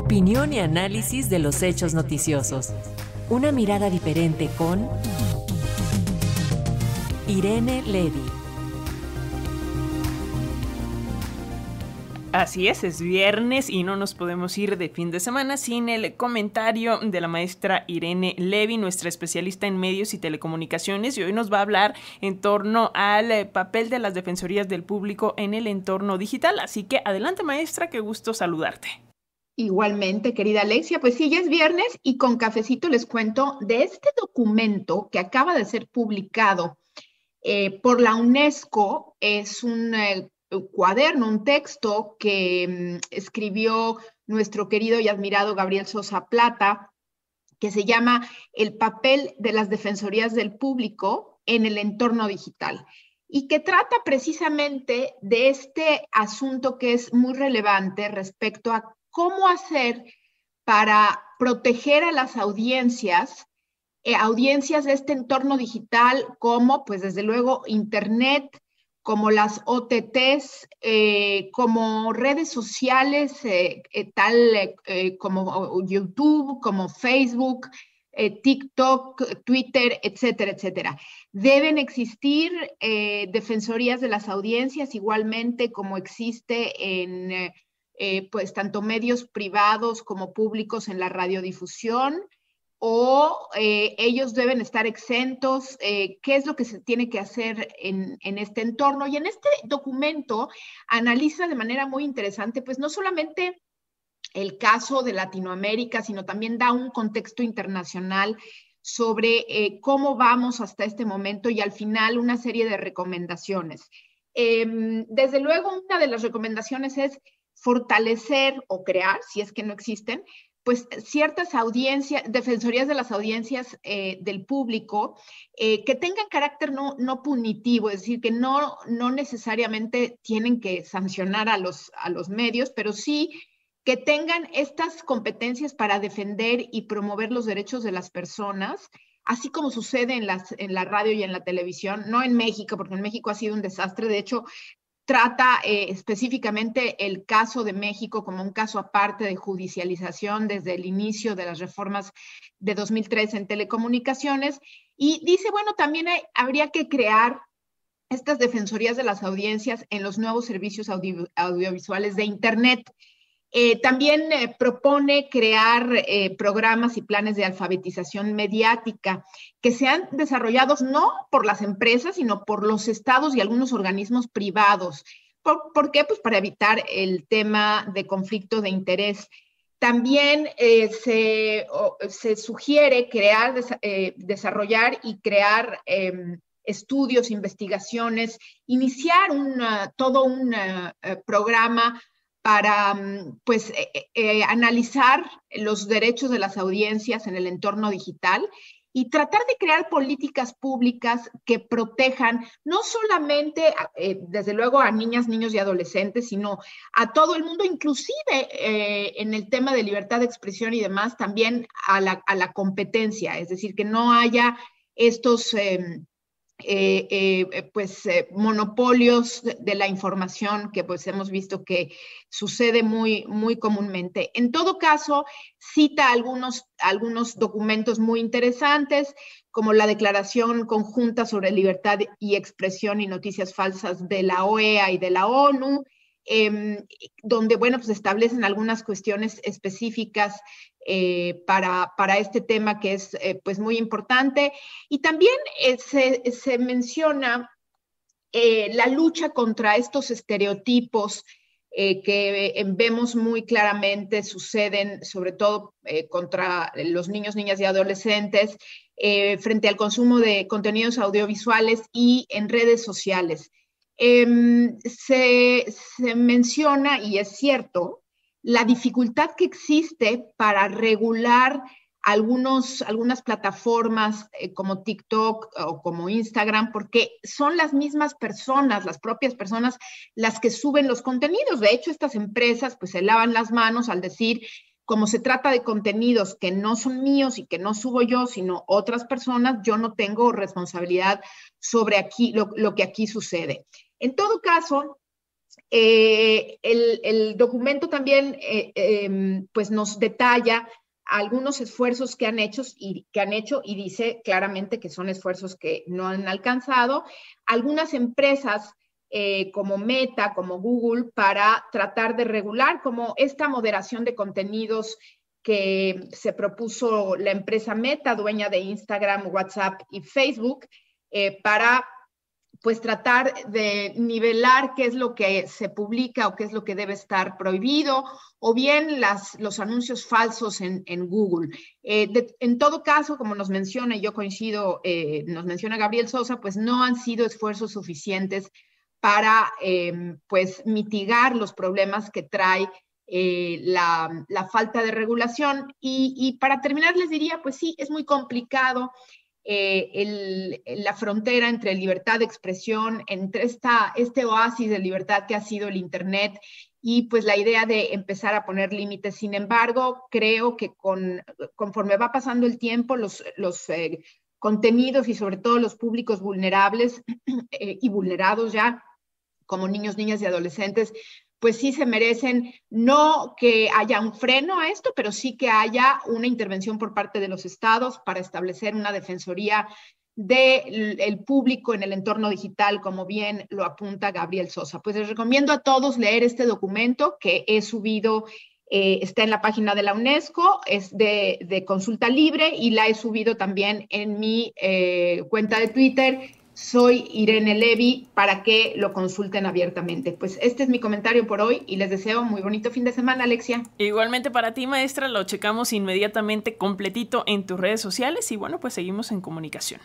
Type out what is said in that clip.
Opinión y análisis de los hechos noticiosos. Una mirada diferente con Irene Levy. Así es, es viernes y no nos podemos ir de fin de semana sin el comentario de la maestra Irene Levy, nuestra especialista en medios y telecomunicaciones, y hoy nos va a hablar en torno al eh, papel de las defensorías del público en el entorno digital. Así que adelante maestra, qué gusto saludarte. Igualmente, querida Alexia, pues sí, ya es viernes y con cafecito les cuento de este documento que acaba de ser publicado eh, por la UNESCO. Es un eh, cuaderno, un texto que mm, escribió nuestro querido y admirado Gabriel Sosa Plata, que se llama El papel de las defensorías del público en el entorno digital y que trata precisamente de este asunto que es muy relevante respecto a cómo hacer para proteger a las audiencias, eh, audiencias de este entorno digital como, pues desde luego, Internet, como las OTTs, eh, como redes sociales, eh, tal como YouTube, como Facebook, TikTok, Twitter, etcétera, etcétera. Deben existir defensorías de las audiencias igualmente como existe en, pues, tanto medios privados como públicos en la radiodifusión o eh, ellos deben estar exentos, eh, qué es lo que se tiene que hacer en, este entorno. Y en este documento analiza de manera muy interesante, pues no solamente el caso de Latinoamérica, sino también da un contexto internacional sobre eh, cómo vamos hasta este momento y al final una serie de recomendaciones. Em, desde luego, una de las recomendaciones es fortalecer o crear, si es que no existen, pues ciertas audiencias, defensorías de las audiencias eh, del público eh, que tengan carácter no, no, punitivo, es decir, que no, no necesariamente tienen que sancionar a los, a los medios, pero sí que tengan estas competencias para defender y promover los derechos de las personas, así como sucede en, las, en la radio y en la televisión, no en México, porque en México ha sido un desastre. De hecho, trata eh, específicamente el caso de México como un caso aparte de judicialización desde el inicio de las reformas de 2003 en telecomunicaciones. Y dice, bueno, también habría que crear estas defensorías de las audiencias en los nuevos servicios audiovisuales de Internet. Eh, también eh, propone crear eh, programas y planes de alfabetización mediática que sean desarrollados no por las empresas, sino por los estados y algunos organismos privados. ¿Por, qué? Pues para evitar el tema de conflicto de interés. También se, se, sugiere crear, desarrollar y crear em, estudios, investigaciones, iniciar todo un programa para mm, pues, eh, eh, eh, analizar los derechos de las audiencias en el entorno digital y tratar de crear políticas públicas que protejan no solamente, desde luego, a niñas, niños y adolescentes, sino a todo el mundo, inclusive en el tema de libertad de expresión y demás, también a la, a la competencia, es decir, que no haya estos em, eh, eh, pues eh, monopolios de, la información que pues hemos visto que sucede muy, muy comúnmente. En todo caso, cita algunos, algunos documentos muy interesantes, como la Declaración Conjunta sobre Libertad y Expresión y Noticias Falsas de la OEA y de la ONU, Em, donde, bueno, pues establecen algunas cuestiones específicas eh, para, para, este tema que es, eh, pues, muy importante. Y también eh, se, se, menciona la lucha contra estos estereotipos que vemos muy claramente suceden, sobre todo contra los niños, niñas y adolescentes, frente al consumo de contenidos audiovisuales y en redes sociales. Em, se, menciona, y es cierto, la dificultad que existe para regular algunos, algunas plataformas eh, como TikTok o como Instagram, porque son las mismas personas, las propias personas, las que suben los contenidos. De hecho, estas empresas pues se lavan las manos al decir, como se trata de contenidos que no son míos y que no subo yo, sino otras personas, yo no tengo responsabilidad sobre aquí, lo que aquí sucede. En todo caso, Eh, el, documento también eh, em, pues nos detalla algunos esfuerzos que han hecho y que han hecho y dice claramente que son esfuerzos que no han alcanzado. Algunas empresas eh, como Meta, como Google, para tratar de regular como esta moderación de contenidos que se propuso la empresa Meta, dueña de Instagram, WhatsApp y Facebook, para pues tratar de nivelar qué es lo que se publica o qué es lo que debe estar prohibido, o bien las, los anuncios falsos en, Google. Eh, en todo caso, como nos menciona, y yo coincido, eh, nos menciona Gabriel Sosa, pues no han sido esfuerzos suficientes para em, pues mitigar los problemas que trae eh, la, falta de regulación. Y, y para terminar, les diría, pues sí, es muy complicado eh, la frontera entre libertad de expresión, entre esta, este oasis de libertad que ha sido el Internet y pues la idea de empezar a poner límites. Sin embargo, creo que con, conforme va pasando el tiempo, los, los eh, contenidos y sobre todo los públicos vulnerables eh, y vulnerados ya, como niños, niñas y adolescentes, pues sí se merecen no que haya un freno a esto, pero sí que haya una intervención por parte de los estados para establecer una defensoría del público en el entorno digital, como bien lo apunta Gabriel Sosa. Pues les recomiendo a todos leer este documento que he subido, eh, está en la página de la UNESCO, es de, consulta libre y la he subido también en mi eh, cuenta de Twitter soy Irene Levi para que lo consulten abiertamente. Pues este es mi comentario por hoy y les deseo muy bonito fin de semana, Alexia. Igualmente para ti, maestra, lo checamos inmediatamente completito en tus redes sociales y bueno, pues seguimos en comunicación.